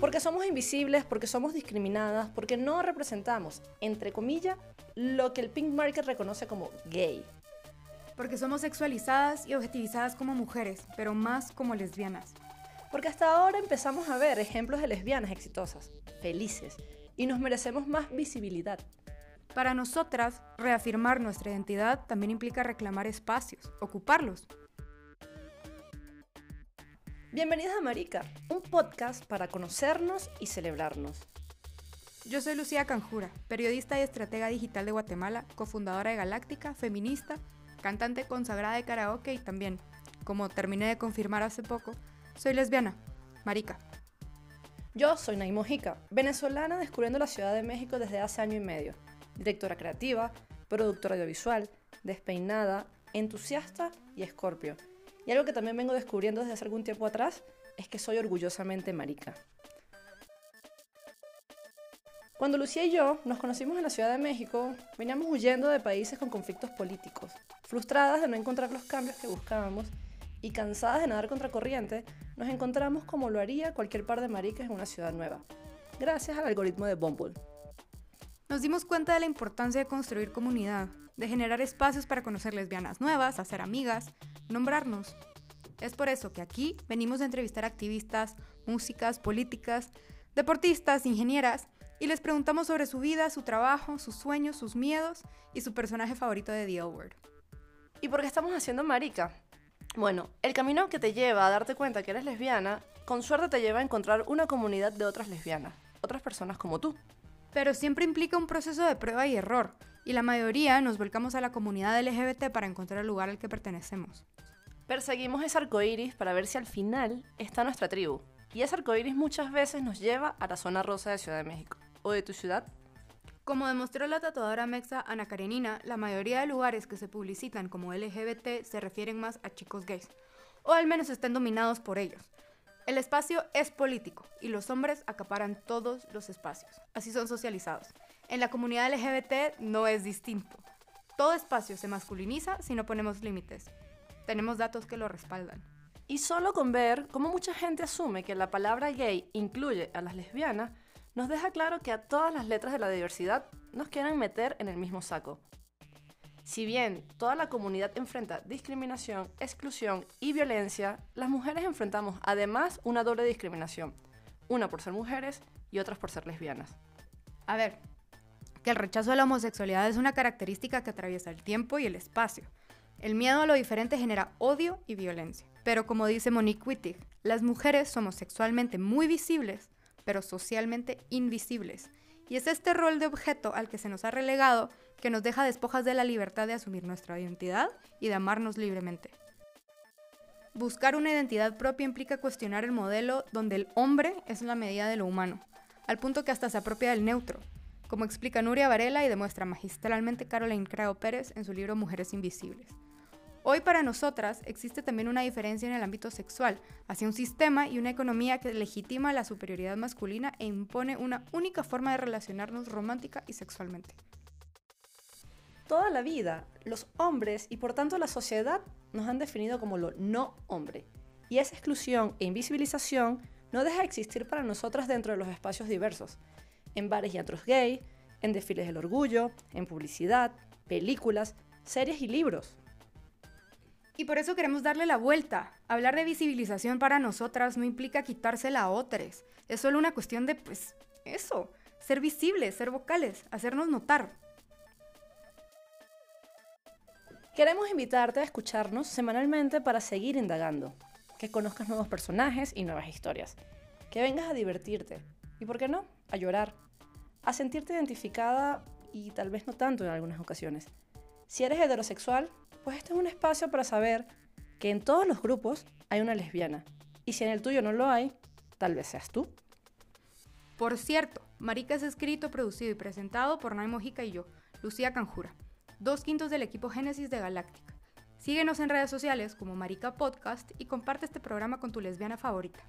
Porque somos invisibles, porque somos discriminadas, porque no representamos, entre comillas, lo que el Pink Market reconoce como gay. Porque somos sexualizadas y objetivizadas como mujeres, pero más como lesbianas. Porque hasta ahora empezamos a ver ejemplos de lesbianas exitosas, felices, y nos merecemos más visibilidad. Para nosotras, reafirmar nuestra identidad también implica reclamar espacios, ocuparlos. Bienvenidas a Marica, un podcast para conocernos y celebrarnos. Yo soy Lucía Canjura, periodista y estratega digital de Guatemala, cofundadora de Galáctica, feminista, cantante consagrada de karaoke y también, como terminé de confirmar hace poco, soy lesbiana, marica. Yo soy Nay Mojica, venezolana descubriendo la Ciudad de México desde hace año y medio, directora creativa, productora audiovisual, despeinada, entusiasta y escorpio. Y algo que también vengo descubriendo desde hace algún tiempo atrás es que soy orgullosamente marica. Cuando Lucía y yo nos conocimos en la Ciudad de México, veníamos huyendo de países con conflictos políticos, frustradas de no encontrar los cambios que buscábamos y cansadas de nadar contracorriente, nos encontramos como lo haría cualquier par de maricas en una ciudad nueva, gracias al algoritmo de Bumble. Nos dimos cuenta de la importancia de construir comunidad, de generar espacios para conocer lesbianas nuevas, hacer amigas, nombrarnos. Es por eso que aquí venimos a entrevistar activistas, músicas, políticas, deportistas, ingenieras, y les preguntamos sobre su vida, su trabajo, sus sueños, sus miedos y su personaje favorito de The World. ¿Y por qué estamos haciendo marica? Bueno, el camino que te lleva a darte cuenta que eres lesbiana, con suerte te lleva a encontrar una comunidad de otras lesbianas, otras personas como tú. Pero siempre implica un proceso de prueba y error, y la mayoría nos volcamos a la comunidad LGBT para encontrar el lugar al que pertenecemos. Perseguimos ese arcoíris para ver si al final está nuestra tribu. Y ese arcoíris muchas veces nos lleva a la zona rosa de Ciudad de México. ¿O de tu ciudad? Como demostró la tatuadora mexa Ana Karenina, la mayoría de lugares que se publicitan como LGBT se refieren más a chicos gays, o al menos estén dominados por ellos. El espacio es político y los hombres acaparan todos los espacios. Así son socializados. En la comunidad LGBT no es distinto. Todo espacio se masculiniza si no ponemos límites. Tenemos datos que lo respaldan. Y solo con ver cómo mucha gente asume que la palabra gay incluye a las lesbianas, nos deja claro que a todas las letras de la diversidad nos quieren meter en el mismo saco. Si bien toda la comunidad enfrenta discriminación, exclusión y violencia, las mujeres enfrentamos además una doble discriminación, una por ser mujeres y otras por ser lesbianas. A ver, que el rechazo a la homosexualidad es una característica que atraviesa el tiempo y el espacio. El miedo a lo diferente genera odio y violencia. Pero como dice Monique Wittig, las mujeres somos sexualmente muy visibles, pero socialmente invisibles. Y es este rol de objeto al que se nos ha relegado que nos deja despojas de la libertad de asumir nuestra identidad y de amarnos libremente. Buscar una identidad propia implica cuestionar el modelo donde el hombre es la medida de lo humano, al punto que hasta se apropia del neutro, como explica Nuria Varela y demuestra magistralmente Caroline Crao Pérez en su libro Mujeres Invisibles. Hoy para nosotras existe también una diferencia en el ámbito sexual, hacia un sistema y una economía que legitima la superioridad masculina e impone una única forma de relacionarnos romántica y sexualmente. Toda la vida, los hombres y por tanto la sociedad nos han definido como lo no hombre. Y esa exclusión e invisibilización no deja de existir para nosotras dentro de los espacios diversos, en bares y antros gay, en desfiles del orgullo, en publicidad, películas, series y libros. Y por eso queremos darle la vuelta. Hablar de visibilización para nosotras no implica quitársela a otras. Es solo una cuestión de, pues, eso, ser visibles, ser vocales, hacernos notar. Queremos invitarte a escucharnos semanalmente para seguir indagando, que conozcas nuevos personajes y nuevas historias, que vengas a divertirte y, ¿por qué no?, a llorar, a sentirte identificada y tal vez no tanto en algunas ocasiones. Si eres heterosexual, pues este es un espacio para saber que en todos los grupos hay una lesbiana. Y si en el tuyo no lo hay, tal vez seas tú. Por cierto, Marica es escrito, producido y presentado por Nay Mojica y yo, Lucía Canjura, dos quintos del equipo Génesis de Galáctica. Síguenos en redes sociales como Marica Podcast y comparte este programa con tu lesbiana favorita.